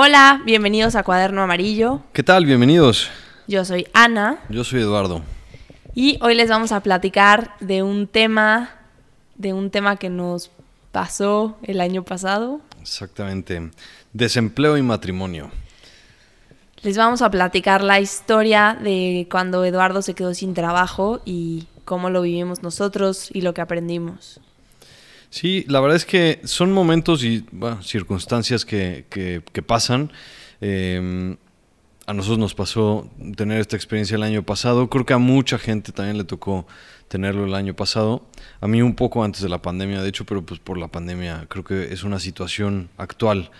Hola, bienvenidos a Cuaderno Amarillo. ¿Qué tal? Bienvenidos. Yo soy Ana Yo soy Eduardo. y hoy les vamos a platicar de un tema, de un tema que nos pasó el año pasado. Exactamente. Desempleo y matrimonio. Les vamos a platicar la historia de cuando Eduardo se quedó sin trabajo y cómo lo vivimos nosotros y lo que aprendimos. Sí, la verdad es que son momentos y circunstancias que, que- que pasan. Eh, a nosotros nos pasó tener esta experiencia el año pasado. Creo que a mucha gente también le tocó tenerlo el año pasado. A mí un poco antes de la pandemia, de hecho, pero pues por la pandemia creo que es una situación actual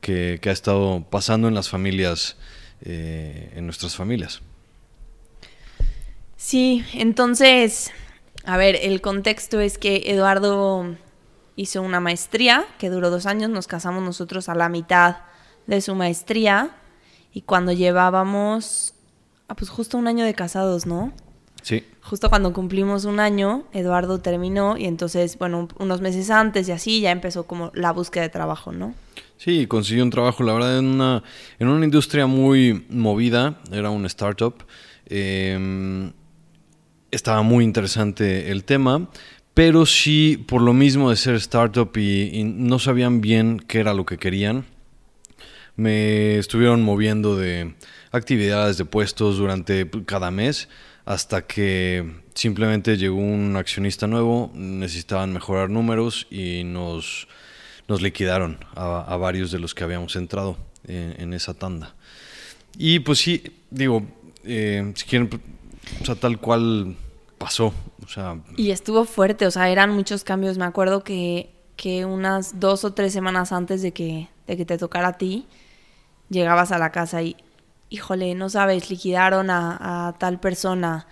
que, que ha estado pasando en las familias, eh, en nuestras familias. Sí, entonces, a ver, el contexto es que Eduardo hizo una maestría que duró dos años, nos casamos nosotros a la mitad de su maestría y cuando llevábamos, ah, pues justo un año de casados, ¿no? Sí. Justo cuando cumplimos un año, Eduardo terminó y entonces, bueno, un- unos meses antes y así ya empezó como la búsqueda de trabajo, ¿no? Sí, consiguió un trabajo, la verdad, en una, en una industria muy movida, era un startup. eh, estaba muy interesante el tema, pero sí, por lo mismo de ser startup y, no sabían bien qué era lo que querían, me estuvieron moviendo de actividades, de puestos durante cada mes, hasta que simplemente llegó un accionista nuevo, necesitaban mejorar números y nos, nos liquidaron a, varios de los que habíamos entrado en, en esa tanda. Y pues sí, digo, eh, si quieren, o sea, tal cual pasó, o sea, Y estuvo fuerte, o sea, eran muchos cambios. Me acuerdo que, que unas dos o tres semanas antes de que, de que te tocara a ti, llegabas a la casa y, híjole, no sabes, liquidaron a, a tal persona,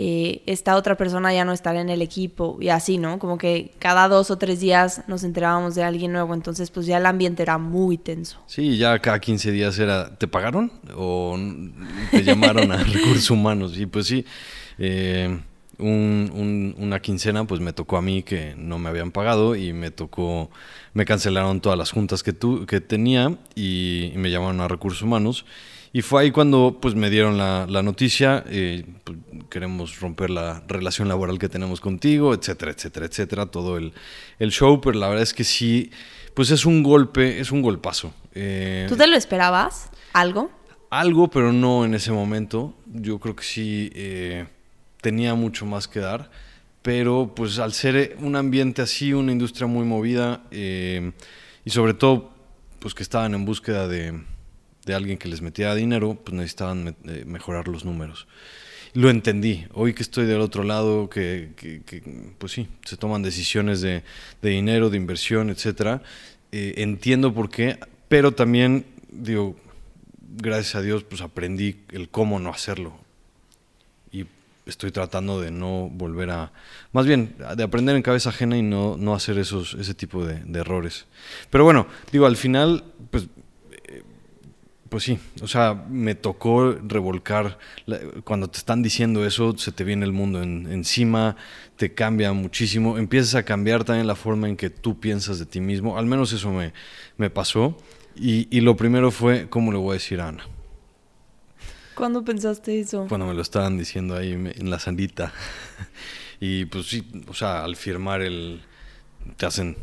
eh, esta otra persona ya no estará en el equipo y así, ¿no? Como que cada dos o tres días nos enterábamos de alguien nuevo, entonces pues ya el ambiente era muy tenso. Sí, ya cada 15 días era, ¿te pagaron? ¿O te llamaron a recursos humanos? Y pues sí, eh, un- un- una quincena pues me tocó a mí que no me habían pagado y me tocó, me cancelaron todas las juntas que, tu, que tenía y, y me llamaron a recursos humanos. Y fue ahí cuando pues me dieron la, la noticia, eh, pues, queremos romper la relación laboral que tenemos contigo, etcétera, etcétera, etcétera, todo el, el show, pero la verdad es que sí, pues es un golpe, es un golpazo. Eh, ¿Tú te lo esperabas? ¿Algo? algo, pero no en ese momento. Yo creo que sí eh, tenía mucho más que dar. Pero pues al ser un ambiente así, una industria muy movida eh, y sobre todo pues que estaban en búsqueda de, de alguien que les metiera dinero, pues necesitaban me- eh, mejorar los números. Lo entendí. Hoy que estoy del otro lado, que, pues sí, se toman decisiones de, de dinero, de inversión, etcétera. eh, entiendo por qué, pero también digo, gracias a Dios, pues aprendí el cómo no hacerlo. Estoy tratando de no volver a. Más bien, de aprender en cabeza ajena y no, no hacer esos, ese tipo de, errores. Pero bueno, digo, al final, pues. eh, Pues sí, o sea, me tocó revolcar. Cuando te están diciendo eso, se te viene el mundo en- encima, te cambia muchísimo. Empiezas a cambiar también la forma en que tú piensas de ti mismo. Al menos eso me, me pasó. Y, y lo primero fue, ¿cómo le voy a decir a Ana? ¿Cuándo pensaste eso? Cuando me lo estaban diciendo ahí en la salita. y pues sí, o sea, al firmar el... Te hacen,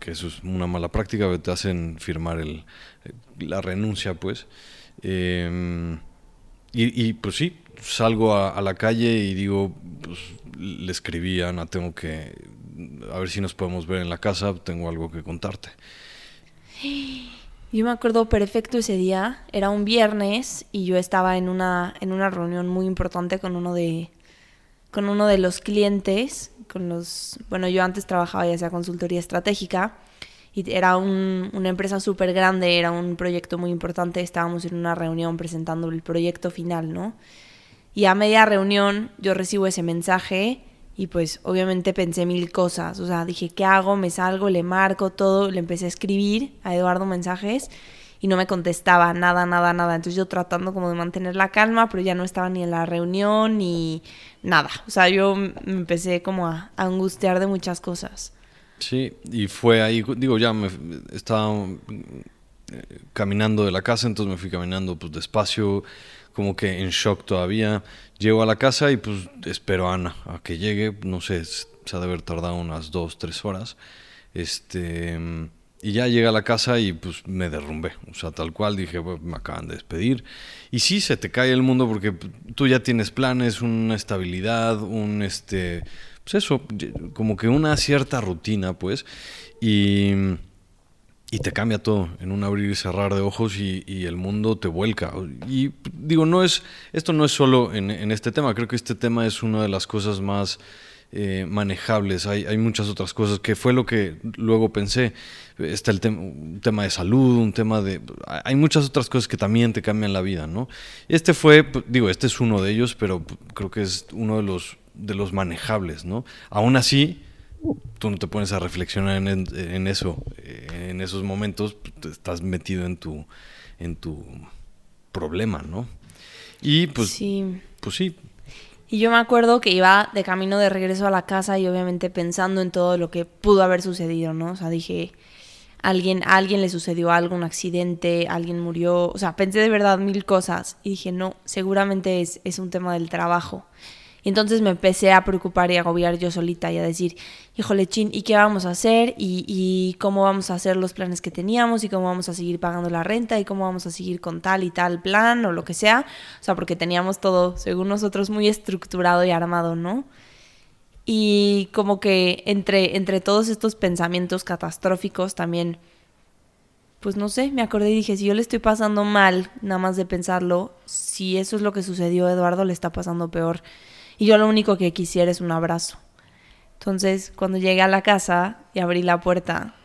que eso es una mala práctica, pero te hacen firmar el, la renuncia, pues. Eh, y, y, pues sí, salgo a, a la calle y digo, pues le escribí a Ana, tengo que... A ver si nos podemos ver en la casa, tengo algo que contarte. Yo me acuerdo perfecto ese día, era un viernes y yo estaba en una, en una reunión muy importante con uno de con uno de los clientes, con los, bueno, yo antes trabajaba ya sea consultoría estratégica y era un- una empresa súper grande, era un proyecto muy importante, estábamos en una reunión presentando el proyecto final, ¿no? Y a media reunión yo recibo ese mensaje y pues obviamente pensé mil cosas. O sea, dije, ¿qué hago? Me salgo, le marco todo, le empecé a escribir a Eduardo mensajes y no me contestaba nada, nada, nada. Entonces yo tratando como de mantener la calma, pero ya no estaba ni en la reunión ni nada. O sea, yo me empecé como a, angustiar de muchas cosas. Sí, y fue ahí, digo, ya me estaba caminando de la casa, entonces me fui caminando pues despacio, como que en shock todavía. Llego a la casa y pues espero a Ana a que llegue, no sé, se ha de haber tardado unas dos, tres horas. Este, y ya llegué a la casa y pues me derrumbé, o sea, tal cual dije, me acaban de despedir. Y sí, se te cae el mundo porque tú ya tienes planes, una estabilidad, un este, pues eso, como que una cierta rutina, pues, y y te cambia todo en un abrir y cerrar de ojos y, el mundo te vuelca. Y digo, no es, esto no es solo en, este tema, creo que este tema es una de las cosas más eh, manejables. Hay, hay, muchas otras cosas que fue lo que luego pensé. Está el un tema de salud, un tema de... Hay muchas otras cosas que también te cambian la vida, ¿no? Este fue, digo, este es uno de ellos, pero creo que es uno de los, de los manejables, ¿no? Aún así tú no te pones a reflexionar en, eso, eh, en esos momentos pues, estás metido en tu, en tu problema, ¿no? Y pues sí. pues sí. Y yo me acuerdo que iba de camino de regreso a la casa y obviamente pensando en todo lo que pudo haber sucedido, ¿no? O sea, dije, alguien, a alguien le sucedió algo, un accidente, alguien murió, o sea, pensé de verdad mil cosas y dije, no, seguramente es, es un tema del trabajo. Y entonces me empecé a preocupar y a agobiar yo solita y a decir, híjole, chin, ¿y qué vamos a hacer? ¿Y, ¿Y, cómo vamos a hacer los planes que teníamos? ¿Y cómo vamos a seguir pagando la renta? ¿Y cómo vamos a seguir con tal y tal plan o lo que sea? O sea, porque teníamos todo, según nosotros, muy estructurado y armado, ¿no? Y como que entre, entre todos estos pensamientos catastróficos también, pues no sé, me acordé y dije, si yo le estoy pasando mal, nada más de pensarlo, si eso es lo que sucedió, Eduardo le está pasando peor. Y yo lo único que quisiera es un abrazo. Entonces, cuando llegué a la casa y abrí la puerta,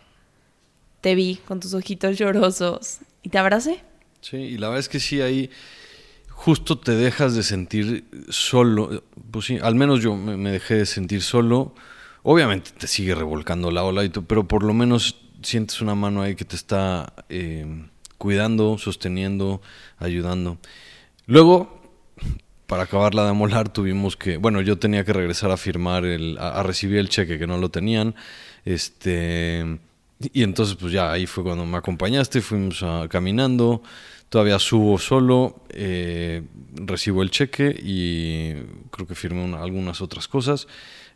te vi con tus ojitos llorosos y te abracé. Sí, y la verdad es que sí, ahí justo te dejas de sentir solo. Pues sí, al menos yo me, dejé de sentir solo. Obviamente te sigue revolcando la ola, y pero por lo menos sientes una mano ahí que te está eh, cuidando, sosteniendo, ayudando. Luego para acabarla de molar tuvimos que, bueno, yo tenía que regresar a firmar, el, a, recibir el cheque que no lo tenían, este, y entonces pues ya ahí fue cuando me acompañaste, fuimos caminando, todavía subo solo, eh, recibo el cheque y creo que firmé algunas otras cosas,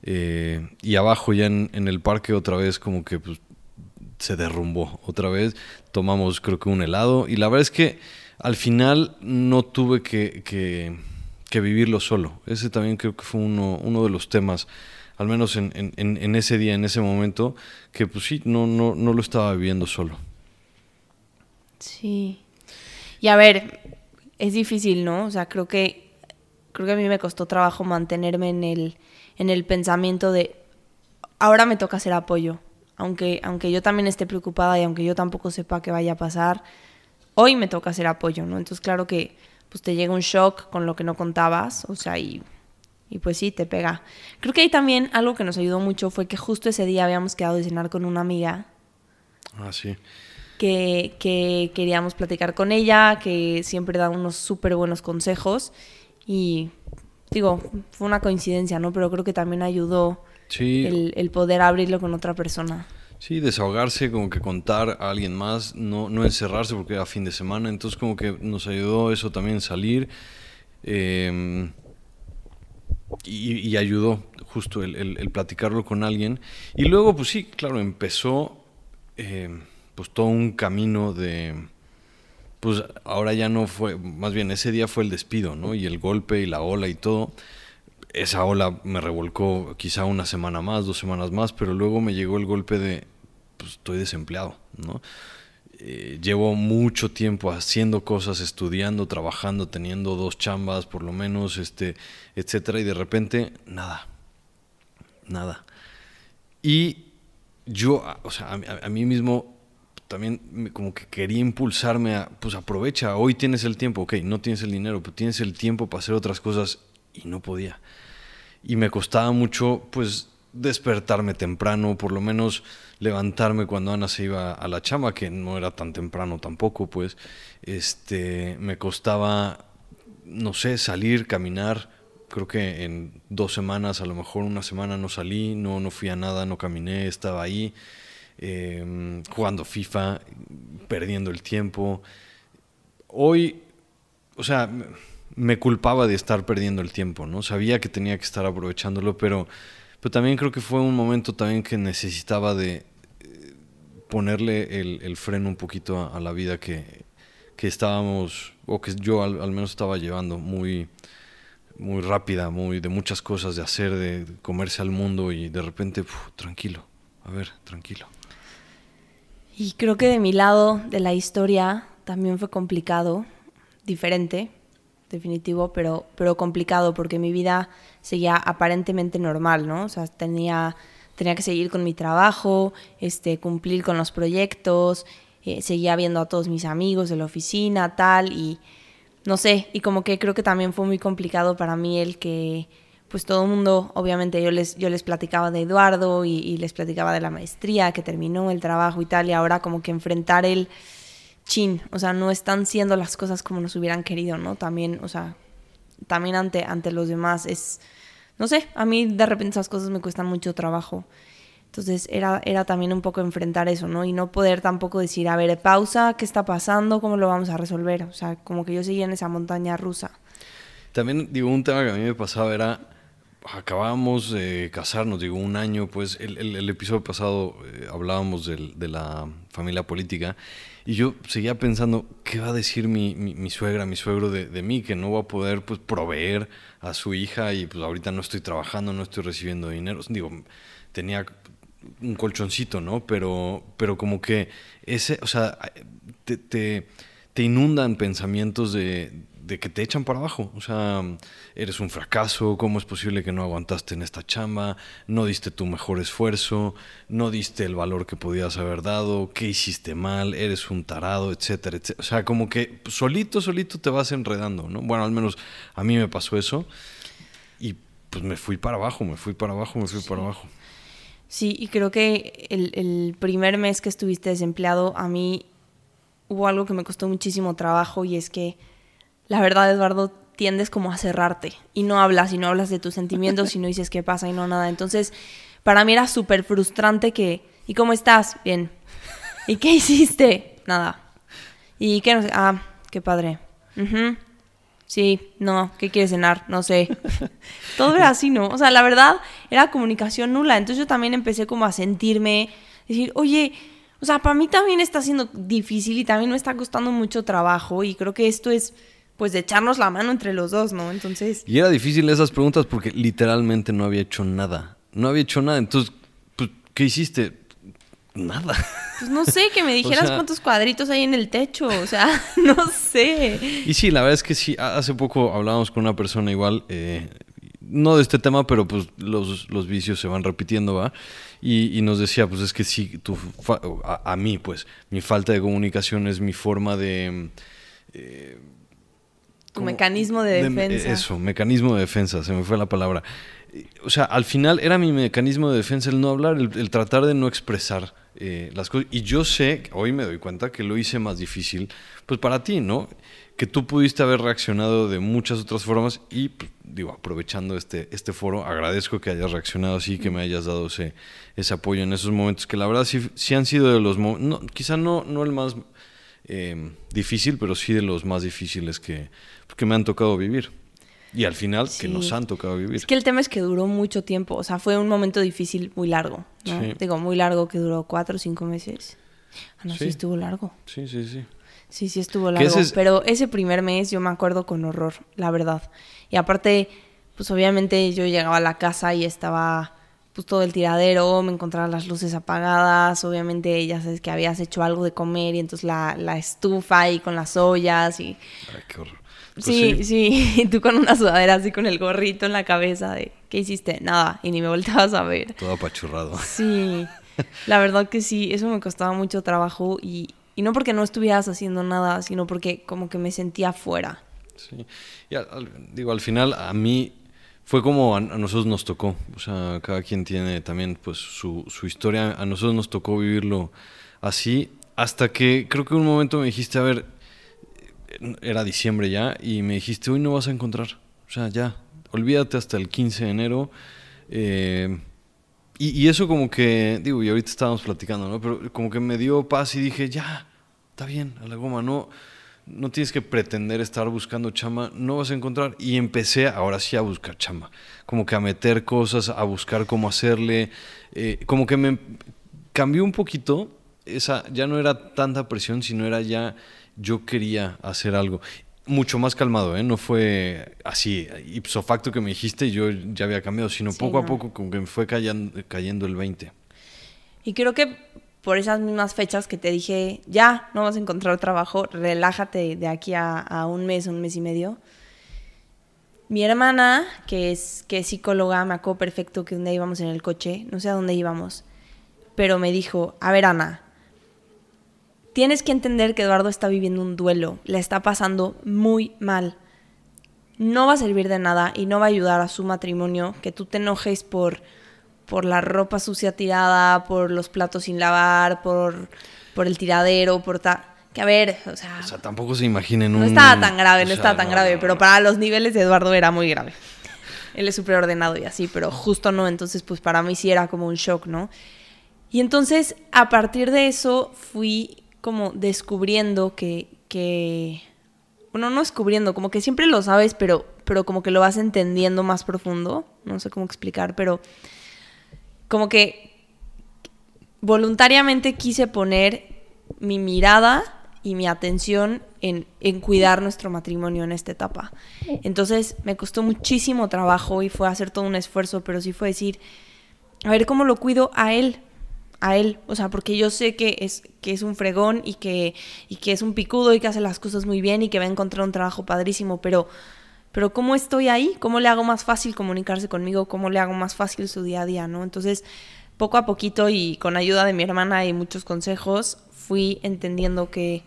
eh, y abajo ya en, el parque otra vez como que pues, se derrumbó, otra vez tomamos creo que un helado, y la verdad es que al final no tuve que que vivirlo solo. Ese también creo que fue uno, uno de los temas, al menos en, en, ese día, en ese momento, que pues sí, no, no, no lo estaba viviendo solo. Sí. Y a ver, es difícil, ¿no? O sea, creo que creo que a mí me costó trabajo mantenerme en el, en el pensamiento de ahora me toca hacer apoyo. Aunque, aunque yo también esté preocupada y aunque yo tampoco sepa qué vaya a pasar, hoy me toca hacer apoyo, ¿no? Entonces, claro que pues te llega un shock con lo que no contabas, o sea, y, y pues sí, te pega. Creo que ahí también algo que nos ayudó mucho fue que justo ese día habíamos quedado de cenar con una amiga. Ah, sí. Que, que queríamos platicar con ella, que siempre da unos súper buenos consejos. Y digo, fue una coincidencia, ¿no? Pero creo que también ayudó el, el poder abrirlo con otra persona. Sí, desahogarse, como que contar a alguien más, no, no encerrarse porque era fin de semana, entonces como que nos ayudó eso también salir em, y, ayudó justo el, platicarlo con alguien. Y luego, pues sí, claro, empezó em, pues todo un camino de, pues ahora ya no fue, más bien ese día fue el despido, ¿no? Y el golpe y la ola y todo. Esa ola me revolcó quizá una semana más, dos semanas más, pero luego me llegó el golpe de, pues estoy desempleado, ¿no? Eh, llevo mucho tiempo haciendo cosas, estudiando, trabajando, teniendo dos chambas por lo menos, este, etcétera, y de repente nada, nada. Y yo, o sea, a, mí mismo también como que quería impulsarme a, pues aprovecha, hoy tienes el tiempo, ok, no tienes el dinero, pero tienes el tiempo para hacer otras cosas y no podía. Y me costaba mucho, pues, despertarme temprano, por lo menos levantarme cuando Ana se iba a la chama, que no era tan temprano tampoco, pues, este, me costaba, no sé, salir, caminar. Creo que en dos semanas, a lo mejor una semana no salí, no, no fui a nada, no caminé, estaba ahí. Em, jugando FIFA, perdiendo el tiempo. Hoy, o sea, me culpaba de estar perdiendo el tiempo, ¿no? Sabía que tenía que estar aprovechándolo, pero, pero también creo que fue un momento también que necesitaba de eh, ponerle el, freno un poquito a, la vida que, que, estábamos, o que yo al, menos estaba llevando, muy, muy rápida, muy de muchas cosas de hacer, de, comerse al mundo y de repente, tranquilo, a ver, tranquilo. Y creo que de mi lado de la historia también fue complicado, diferente, definitivo, pero, pero complicado porque mi vida seguía aparentemente normal, ¿no? O sea, tenía, tenía que seguir con mi trabajo, este, cumplir con los proyectos, eh, seguía viendo a todos mis amigos de la oficina, tal, y no sé, y como que creo que también fue muy complicado para mí el que, pues todo el mundo, obviamente yo les, yo les platicaba de Eduardo y, y les platicaba de la maestría, que terminó el trabajo y tal, y ahora como que enfrentar el chin, o sea, no están siendo las cosas como nos hubieran querido, ¿no? También, o sea, también ante, ante los demás es, no sé, a mí de repente esas cosas me cuestan mucho trabajo. Entonces era, era también un poco enfrentar eso, ¿no? Y no poder tampoco decir, a ver, pausa, ¿qué está pasando? ¿Cómo lo vamos a resolver? O sea, como que yo seguía en esa montaña rusa. También, digo, un tema que a mí me pasaba era, acabábamos de casarnos, digo, un año, pues el, el, episodio pasado eh, hablábamos de la familia política y yo seguía pensando, ¿qué va a decir mi, mi, suegra, mi suegro de, de, mí? Que no va a poder pues, proveer a su hija y pues ahorita no estoy trabajando, no estoy recibiendo dinero. Digo, tenía un colchoncito, ¿no? Pero, pero como que ese, o sea, te, te, te inundan pensamientos de, de que te echan para abajo. O sea, eres un fracaso, ¿cómo es posible que no aguantaste en esta chamba? No diste tu mejor esfuerzo, no diste el valor que podías haber dado, ¿qué hiciste mal? Eres un tarado, etcétera, etcétera. O sea, como que solito, solito te vas enredando, ¿no? Bueno, al menos a mí me pasó eso y pues me fui para abajo, me fui para abajo, me fui para abajo. Sí, y creo que el, el primer mes que estuviste desempleado, a mí hubo algo que me costó muchísimo trabajo y es que la verdad, Eduardo, tiendes como a cerrarte y no hablas y no hablas de tus sentimientos y no dices qué pasa y no nada. Entonces, para mí era súper frustrante que, ¿y cómo estás? Bien. ¿Y qué hiciste? Nada. ¿Y qué no sé? Ah, qué padre. Sí, no, ¿qué quieres cenar? No sé. Todo era así, ¿no? O sea, la verdad era comunicación nula. Entonces yo también empecé como a sentirme, decir, oye, o sea, para mí también está siendo difícil y también me está costando mucho trabajo y creo que esto es pues de echarnos la mano entre los dos, ¿no? Entonces... Y era difícil esas preguntas porque literalmente no había hecho nada. No había hecho nada. Entonces, pues, ¿qué hiciste? Nada. Pues no sé, que me dijeras cuántos cuadritos hay en el techo, o sea, no sé. Y sí, la verdad es que sí, hace poco hablábamos con una persona igual, eh, no de este tema, pero pues los, los vicios se van repitiendo, ¿va? Y, nos decía, pues es que sí, tu, a, mí, pues, mi falta de comunicación es mi forma de... Eh, tu mecanismo de defensa. eso, mecanismo de defensa, se me fue la palabra. O sea, al final era mi mecanismo de defensa el no hablar, el, tratar de no expresar eh, las cosas. Y yo sé, hoy me doy cuenta que lo hice más difícil, pues para ti, ¿no? Que tú pudiste haber reaccionado de muchas otras formas y, pues, digo, aprovechando este, este foro, agradezco que hayas reaccionado así, que me hayas dado ese, ese apoyo en esos momentos, que la verdad sí, sí han sido de los momentos, quizá no, no el más eh, difícil, pero sí de los más difíciles que, que me han tocado vivir. Y al final, que nos han tocado vivir. Es que el tema es que duró mucho tiempo. O sea, fue un momento difícil muy largo. Digo, muy largo que duró cuatro o cinco meses. Ah, no, sí. estuvo largo. Sí, sí, sí. Sí, sí estuvo largo. Pero ese primer mes yo me acuerdo con horror, la verdad. Y aparte, pues obviamente yo llegaba a la casa y estaba pues todo el tiradero, me encontraba las luces apagadas, obviamente ya sabes que habías hecho algo de comer y entonces la, la estufa ahí con las ollas y... Ay, qué horror. Pues sí, sí, y tú con una sudadera así con el gorrito en la cabeza de, ¿qué hiciste? Nada, y ni me volteabas a ver. Todo apachurrado. Sí, la verdad que sí, eso me costaba mucho trabajo y, y no porque no estuvieras haciendo nada, sino porque como que me sentía fuera. Sí, y digo, al final a mí fue como a, nosotros nos tocó. O sea, cada quien tiene también pues su, historia. A nosotros nos tocó vivirlo así. Hasta que creo que un momento me dijiste, a ver, era diciembre ya, y me dijiste, hoy no vas a encontrar. O sea, ya, olvídate hasta el 15 de enero. Eh, y, y, eso como que, digo, y ahorita estábamos platicando, ¿no? Pero como que me dio paz y dije, ya, está bien, a la goma, no, no tienes que pretender estar buscando chama, no vas a encontrar. Y empecé ahora sí a buscar chama, como que a meter cosas, a buscar cómo hacerle, eh, como que me cambió un poquito, esa ya no era tanta presión, sino era ya yo quería hacer algo. Mucho más calmado, ¿eh? No fue así, ipso facto que me dijiste y yo ya había cambiado, sino poco a poco como que me fue cayendo, cayendo el 20. Y creo que por esas mismas fechas que te dije, ya, no vas a encontrar trabajo, relájate de aquí a, un mes, un mes y medio. Mi hermana, que es, que es psicóloga, me acuerdo perfecto que un día íbamos en el coche, no sé a dónde íbamos, pero me dijo, a ver Ana, tienes que entender que Eduardo está viviendo un duelo, le está pasando muy mal. No va a servir de nada y no va a ayudar a su matrimonio que tú te enojes por por la ropa sucia tirada, por los platos sin lavar, por, por el tiradero, por tal. Que a ver, o sea. O sea, tampoco se imaginen un. No estaba tan grave, no estaba tan grave, pero para los niveles de Eduardo era muy grave. Él es súper ordenado y así, pero justo no. Entonces, pues para mí sí era como un shock, ¿no? Y entonces, a partir de eso, fui como descubriendo que. que bueno, no descubriendo, como que siempre lo sabes, pero, pero como que lo vas entendiendo más profundo. No sé cómo explicar, pero como que voluntariamente quise poner mi mirada y mi atención en, cuidar nuestro matrimonio en esta etapa. Entonces me costó muchísimo trabajo y fue hacer todo un esfuerzo, pero sí fue decir, a ver cómo lo cuido a él, a él, o sea, porque yo sé que es, que es un fregón y que, y que es un picudo y que hace las cosas muy bien y que va a encontrar un trabajo padrísimo, pero pero ¿cómo estoy ahí? ¿Cómo le hago más fácil comunicarse conmigo? ¿Cómo le hago más fácil su día a día? ¿no? Entonces, poco a poquito y con ayuda de mi hermana y muchos consejos, fui entendiendo que,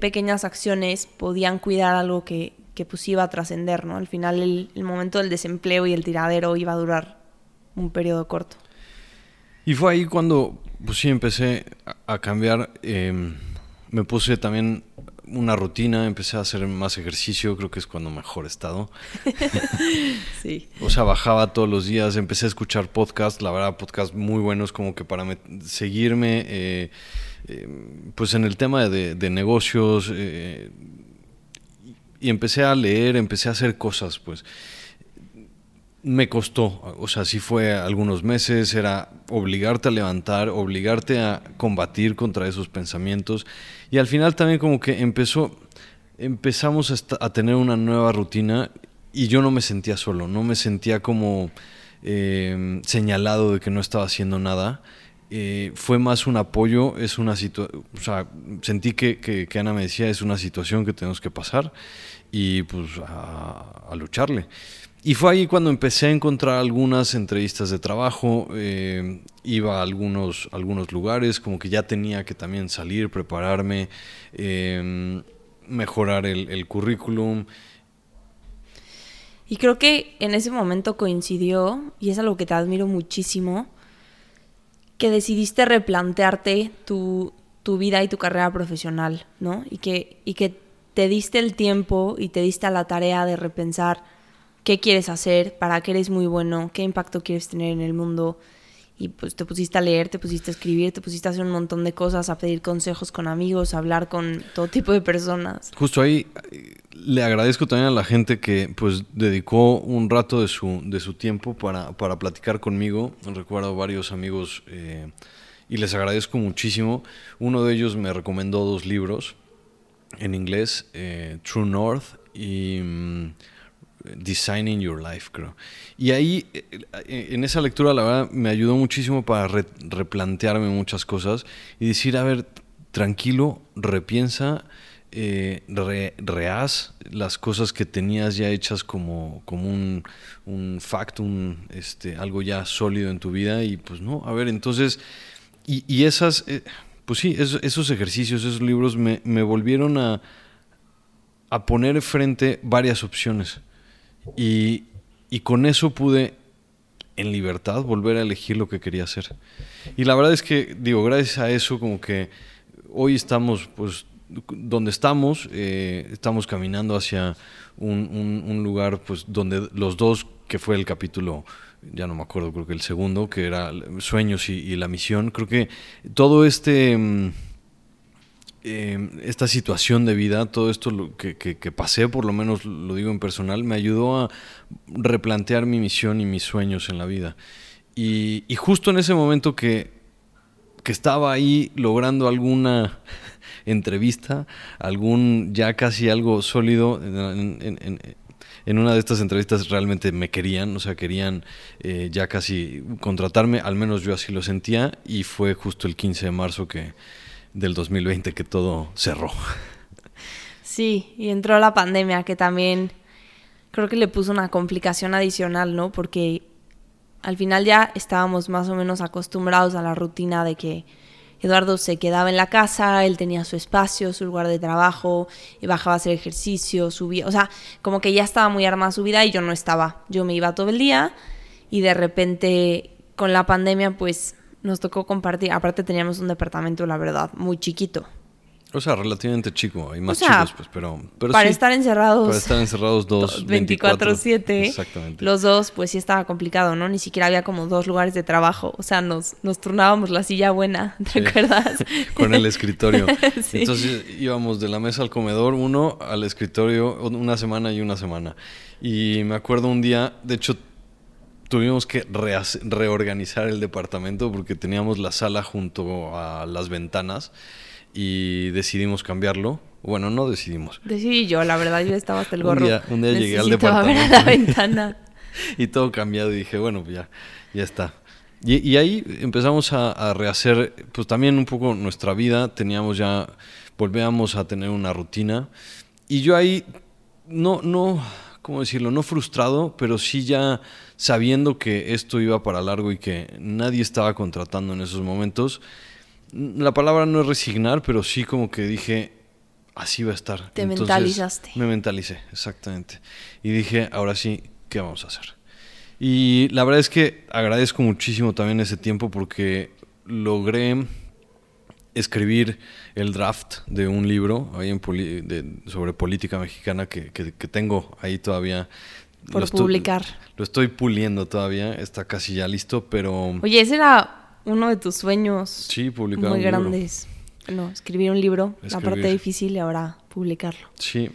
pequeñas acciones podían cuidar algo que, que pues iba a trascender, ¿no? Al final el, momento del desempleo y el tiradero iba a durar un periodo corto. Y fue ahí cuando, pues sí, empecé a, cambiar. Em, me puse también una rutina, empecé a hacer más ejercicio, creo que es cuando mejor he estado. sí. O sea, bajaba todos los días, empecé a escuchar podcasts, la verdad, podcasts muy buenos como que para seguirme, eh, eh, pues en el tema de, negocios, eh, y empecé a leer, empecé a hacer cosas, pues me costó, o sea, sí fue algunos meses, era obligarte a levantar, obligarte a combatir contra esos pensamientos y al final también como que empezó, empezamos a, tener una nueva rutina y yo no me sentía solo, no me sentía como em, señalado de que no estaba haciendo nada. Eh, fue más un apoyo, es una situación, o sea, sentí que, que, Ana me decía, es una situación que tenemos que pasar y pues a, a lucharle. Y fue ahí cuando empecé a encontrar algunas entrevistas de trabajo, eh, iba a algunos, algunos lugares, como que ya tenía que también salir, prepararme, em, mejorar el, currículum. Y creo que en ese momento coincidió, y es algo que te admiro muchísimo, que decidiste replantearte tu, tu vida y tu carrera profesional, ¿no? Y que, y que te diste el tiempo y te diste la tarea de repensar qué quieres hacer, para qué eres muy bueno, qué impacto quieres tener en el mundo. Y pues te pusiste a leer, te pusiste a escribir, te pusiste a hacer un montón de cosas, a pedir consejos con amigos, a hablar con todo tipo de personas. Justo ahí le agradezco también a la gente que pues dedicó un rato de su, de su tiempo para, para platicar conmigo. Recuerdo varios amigos eh, y les agradezco muchísimo. Uno de ellos me recomendó dos libros en inglés, eh, True North y... Designing Your Life, creo. Y ahí, eh, eh, en esa lectura, la verdad, me ayudó muchísimo para replantearme muchas cosas y decir, a ver, tranquilo, repiensa, eh, rehaz las cosas que tenías ya hechas como, como un, un fact, un, este, algo ya sólido en tu vida y pues no, a ver, entonces, y, esas, pues sí, esos, ejercicios, esos libros me, me volvieron a, a poner frente varias opciones. Y, con eso pude en libertad volver a elegir lo que quería hacer. Y la verdad es que, digo, gracias a eso, como que hoy estamos, pues, donde estamos, eh, estamos caminando hacia un, lugar, pues, donde los dos, que fue el capítulo, ya no me acuerdo, creo que el segundo, que era Sueños y, la misión, creo que todo este... Eh, esta situación de vida, todo esto que, pasé, por lo menos lo digo en personal, me ayudó a replantear mi misión y mis sueños en la vida. Y, justo en ese momento que, que estaba ahí logrando alguna entrevista, algún ya casi algo sólido en, en, una de estas entrevistas realmente me querían, o sea, querían eh, ya casi contratarme, al menos yo así lo sentía, y fue justo el 15 de marzo que del 2020 que todo cerró. Sí, y entró la pandemia que también creo que le puso una complicación adicional, ¿no? Porque al final ya estábamos más o menos acostumbrados a la rutina de que Eduardo se quedaba en la casa, él tenía su espacio, su lugar de trabajo, y bajaba a hacer ejercicio, subía, o sea, como que ya estaba muy armada su vida y yo no estaba. Yo me iba todo el día y de repente con la pandemia pues nos tocó compartir, aparte teníamos un departamento, la verdad, muy chiquito. O sea, relativamente chico, hay más chicos, pues, pero, para estar encerrados. Para estar encerrados dos, 24-7. Exactamente. Los dos, pues sí estaba complicado, ¿no? Ni siquiera había como dos lugares de trabajo. O sea, nos, nos turnábamos la silla buena, ¿te acuerdas? Con el escritorio. Entonces íbamos de la mesa al comedor, uno al escritorio, una semana y una semana. Y me acuerdo un día, de hecho, tuvimos que reorganizar el departamento porque teníamos la sala junto a las ventanas y decidimos cambiarlo. Bueno, no decidimos. Decidí yo, la verdad, yo estaba hasta el gorro. un día, llegué al departamento. la ventana. y todo cambiado y dije, bueno, ya, ya está. Y, ahí empezamos a, a, rehacer, pues también un poco nuestra vida. Teníamos ya, volvíamos a tener una rutina. Y yo ahí, no, no, ¿cómo decirlo? No frustrado, pero sí ya sabiendo que esto iba para largo y que nadie estaba contratando en esos momentos. La palabra no es resignar, pero sí como que dije, así va a estar. Te mentalizaste. Me mentalicé, exactamente. Y dije, ahora sí, ¿qué vamos a hacer? Y la verdad es que agradezco muchísimo también ese tiempo porque logré escribir el draft de un libro ahí en sobre política mexicana que, tengo ahí todavía. Por publicar. lo estoy puliendo todavía, está casi ya listo, pero... Oye, ese era uno de tus sueños sí, publicar muy grandes. No, escribir un libro, la parte difícil y ahora publicarlo. Sí,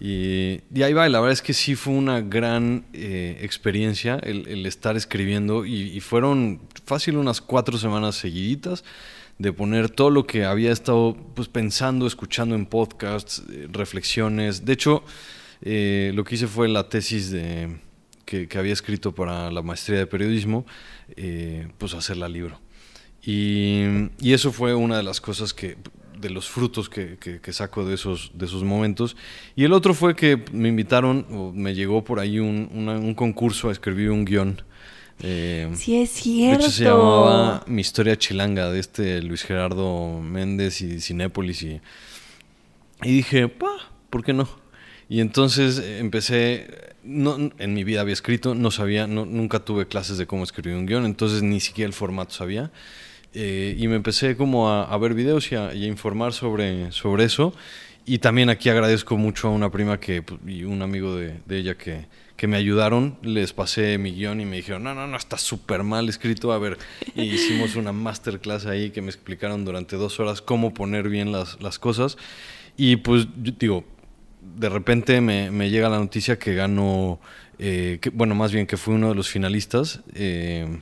y, ahí va, la verdad es que sí fue una gran eh, experiencia el, estar escribiendo y, y, fueron fácil unas cuatro semanas seguiditas de poner todo lo que había estado pues, pensando, escuchando en podcasts, eh, reflexiones. De hecho, eh, lo que hice fue la tesis de, que, había escrito para la maestría de periodismo, eh, pues hacerla libro. Y, y, eso fue una de las cosas que, de los frutos que, que, saco de esos, de esos momentos. Y el otro fue que me invitaron, o me llegó por ahí un, un concurso a escribir un guion eh, sí, es cierto. De hecho, se llamaba Mi historia chilanga de este Luis Gerardo Méndez y Cinépolis. Y, y dije, pa, ¿por qué no? Y entonces empecé. No, en mi vida había escrito, no sabía, no, nunca tuve clases de cómo escribir un guion, entonces ni siquiera el formato sabía. Eh, y me empecé como a, ver videos y a, informar sobre, sobre eso. Y también aquí agradezco mucho a una prima que, pues, y un amigo de, de ella que, que me ayudaron, les pasé mi guion y me dijeron, no, no, no, está súper mal escrito. A ver, y hicimos una masterclass ahí que me explicaron durante dos horas cómo poner bien las, las cosas. Y pues, yo digo, de repente me, me llega la noticia que ganó, eh, que, bueno, más bien que fue uno de los finalistas eh,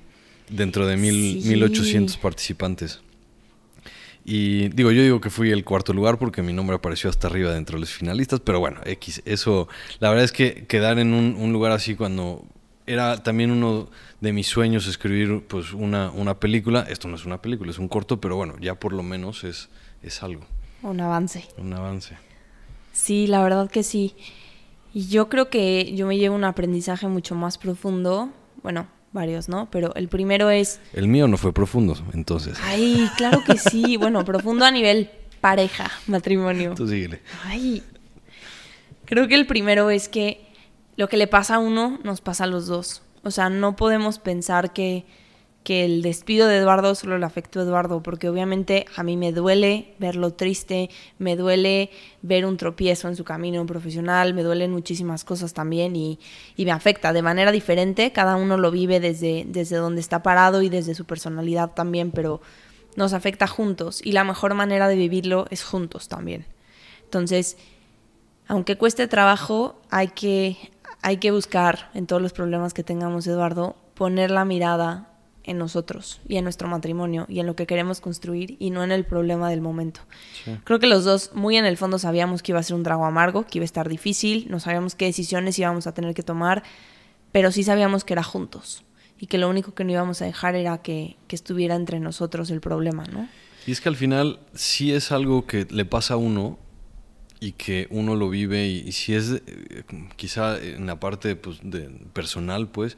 dentro de mil, 1800 participantes. Y digo, yo digo que fui el cuarto lugar porque mi nombre apareció hasta arriba dentro de los finalistas, pero bueno, X, eso, la verdad es que quedar en un, lugar así cuando era también uno de mis sueños escribir pues una, una película, esto no es una película, es un corto, pero bueno, ya por lo menos es, es algo. Un avance. Un avance. Sí, la verdad que sí. Y yo creo que yo me llevo un aprendizaje mucho más profundo, bueno, varios, ¿no? Pero el primero es... El mío no fue profundo, entonces. Ay, claro que sí. bueno, profundo a nivel pareja, matrimonio. Tú síguele. Ay. Creo que el primero es que lo que le pasa a uno nos pasa a los dos. O sea, no podemos pensar que que el despido de Eduardo solo le afectó a Eduardo, porque obviamente a mí me duele verlo triste, me duele ver un tropiezo en su camino profesional, me duelen muchísimas cosas también y, me afecta de manera diferente, cada uno lo vive desde, desde donde está parado y desde su personalidad también, pero nos afecta juntos y la mejor manera de vivirlo es juntos también. Entonces, aunque cueste trabajo, hay que, hay que buscar en todos los problemas que tengamos, Eduardo, poner la mirada en nosotros y en nuestro matrimonio y en lo que queremos construir y no en el problema del momento. Creo que los dos muy en el fondo sabíamos que iba a ser un trago amargo, que iba a estar difícil, no sabíamos qué decisiones íbamos a tener que tomar, pero sí sabíamos que era juntos y que lo único que no íbamos a dejar era que, que estuviera entre nosotros el problema, ¿no? Y es que al final sí es algo que le pasa a uno y que uno lo vive y, si es eh, quizá en la parte pues, de personal, pues,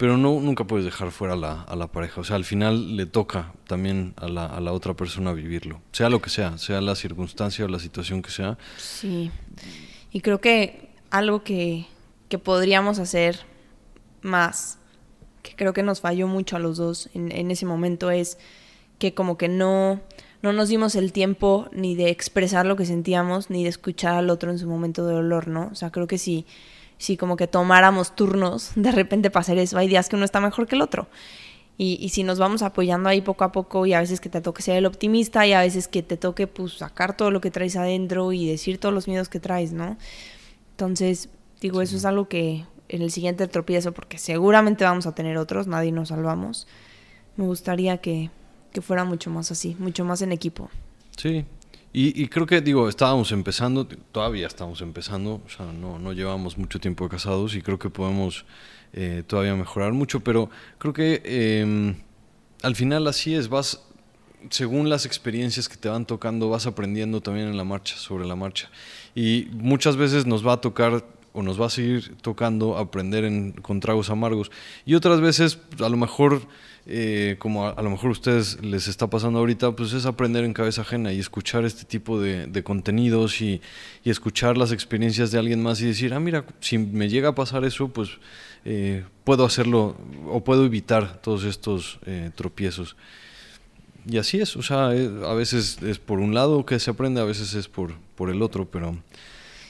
pero no nunca puedes dejar fuera a la, la pareja. O sea, al final le toca también a la, a la otra persona vivirlo, sea lo que sea, sea la circunstancia o la situación que sea. Sí, y creo que algo que, que podríamos hacer más, que creo que nos falló mucho a los dos en, ese momento, es que como que no no nos dimos el tiempo ni de expresar lo que sentíamos, ni de escuchar al otro en su momento de dolor, ¿no? O sea, creo que si, si como que tomáramos turnos de repente para hacer eso, hay días que uno está mejor que el otro. Y, y, si nos vamos apoyando ahí poco a poco y a veces que te toque ser el optimista y a veces que te toque pues sacar todo lo que traes adentro y decir todos los miedos que traes, ¿no? Entonces, digo, eso es algo que en el siguiente tropiezo, porque seguramente vamos a tener otros, nadie nos salvamos, me gustaría que, que fuera mucho más así, mucho más en equipo. Sí, y, creo que, digo, estábamos empezando, todavía estamos empezando, o sea, no, no llevamos mucho tiempo casados y creo que podemos eh, todavía mejorar mucho, pero creo que em, al final así es, vas, según las experiencias que te van tocando, vas aprendiendo también en la marcha, sobre la marcha. Y muchas veces nos va a tocar o nos va a seguir tocando aprender en, con tragos amargos. Y otras veces, a lo mejor eh, como a, lo mejor a ustedes les está pasando ahorita, pues es aprender en cabeza ajena y escuchar este tipo de, contenidos y, escuchar las experiencias de alguien más y decir, ah, mira, si me llega a pasar eso, pues eh, puedo hacerlo o puedo evitar todos estos eh, tropiezos. Y así es, o sea, a veces es por un lado que se aprende, a veces es por, por el otro, pero,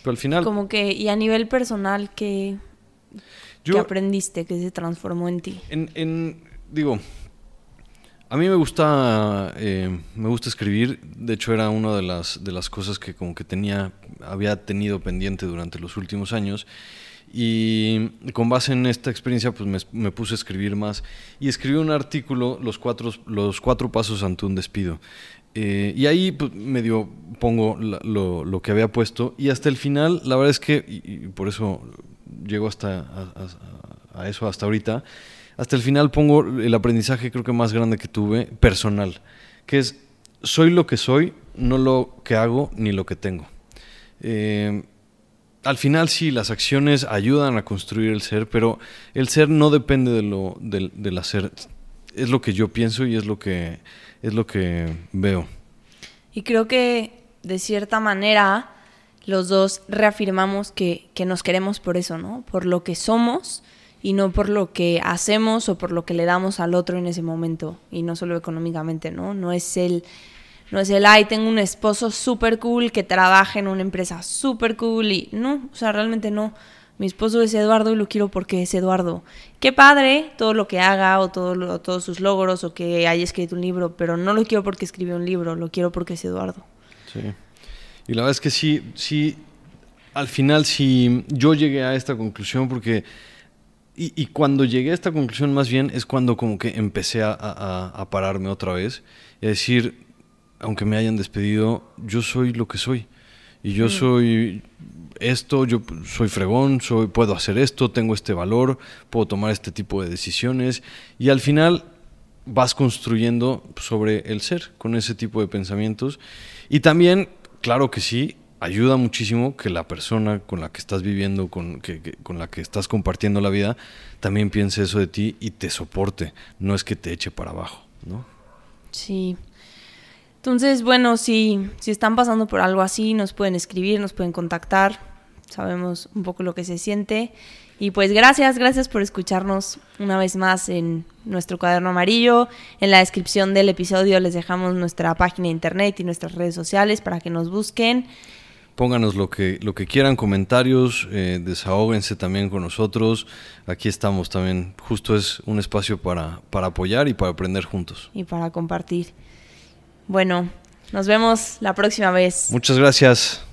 pero al final... Como que, y a nivel personal, ¿qué, aprendiste que se transformó en ti? en digo, a mí me gusta, eh, me gusta escribir. De hecho, era una de las, de las cosas que como que tenía, había tenido pendiente durante los últimos años. Y con base en esta experiencia, pues me, puse a escribir más. Y escribí un artículo, Los cuatro, los cuatro pasos ante un despido. Eh, y ahí pues, medio pongo lo, lo, que había puesto. Y hasta el final, la verdad es que, y, por eso llego hasta a eso hasta ahorita, hasta el final pongo el aprendizaje creo que más grande que tuve, personal, que es, soy lo que soy, no lo que hago ni lo que tengo. Eh, al final sí, las acciones ayudan a construir el ser, pero el ser no depende de lo, del, del hacer. Es lo que yo pienso y es lo que, es lo que veo. Y creo que de cierta manera los dos reafirmamos que, que nos queremos por eso, ¿no? Por lo que somos y no por lo que hacemos o por lo que le damos al otro en ese momento y no solo económicamente, ¿no? No es el no es el ay, tengo un esposo súper cool que trabaja en una empresa súper cool y no, o sea, realmente no. Mi esposo es Eduardo y lo quiero porque es Eduardo. Qué padre todo lo que haga o todo todos sus logros o que haya escrito un libro, pero no lo quiero porque escribió un libro, lo quiero porque es Eduardo. Sí. Y la verdad es que sí, sí, al final sí, yo llegué a esta conclusión porque y, cuando llegué a esta conclusión más bien es cuando como que empecé a, pararme otra vez y a decir, aunque me hayan despedido, yo soy lo que soy. Y yo mm. soy esto, yo soy fregón, soy, puedo hacer esto, tengo este valor, puedo tomar este tipo de decisiones. Y al final vas construyendo sobre el ser con ese tipo de pensamientos. Y también, claro que sí, ayuda muchísimo que la persona con la que estás viviendo, con, que, con la que estás compartiendo la vida, también piense eso de ti y te soporte, no es que te eche para abajo, ¿no? Sí. Entonces, bueno, si, si están pasando por algo así, nos pueden escribir, nos pueden contactar, sabemos un poco lo que se siente. Y pues gracias, gracias por escucharnos una vez más en nuestro cuaderno amarillo. En la descripción del episodio les dejamos nuestra página de internet y nuestras redes sociales para que nos busquen. Pónganos lo que, lo que quieran, comentarios, eh, desahóguense también con nosotros. Aquí estamos también. Justo es un espacio para, para apoyar y para aprender juntos. Y para compartir. Bueno, nos vemos la próxima vez. Muchas gracias.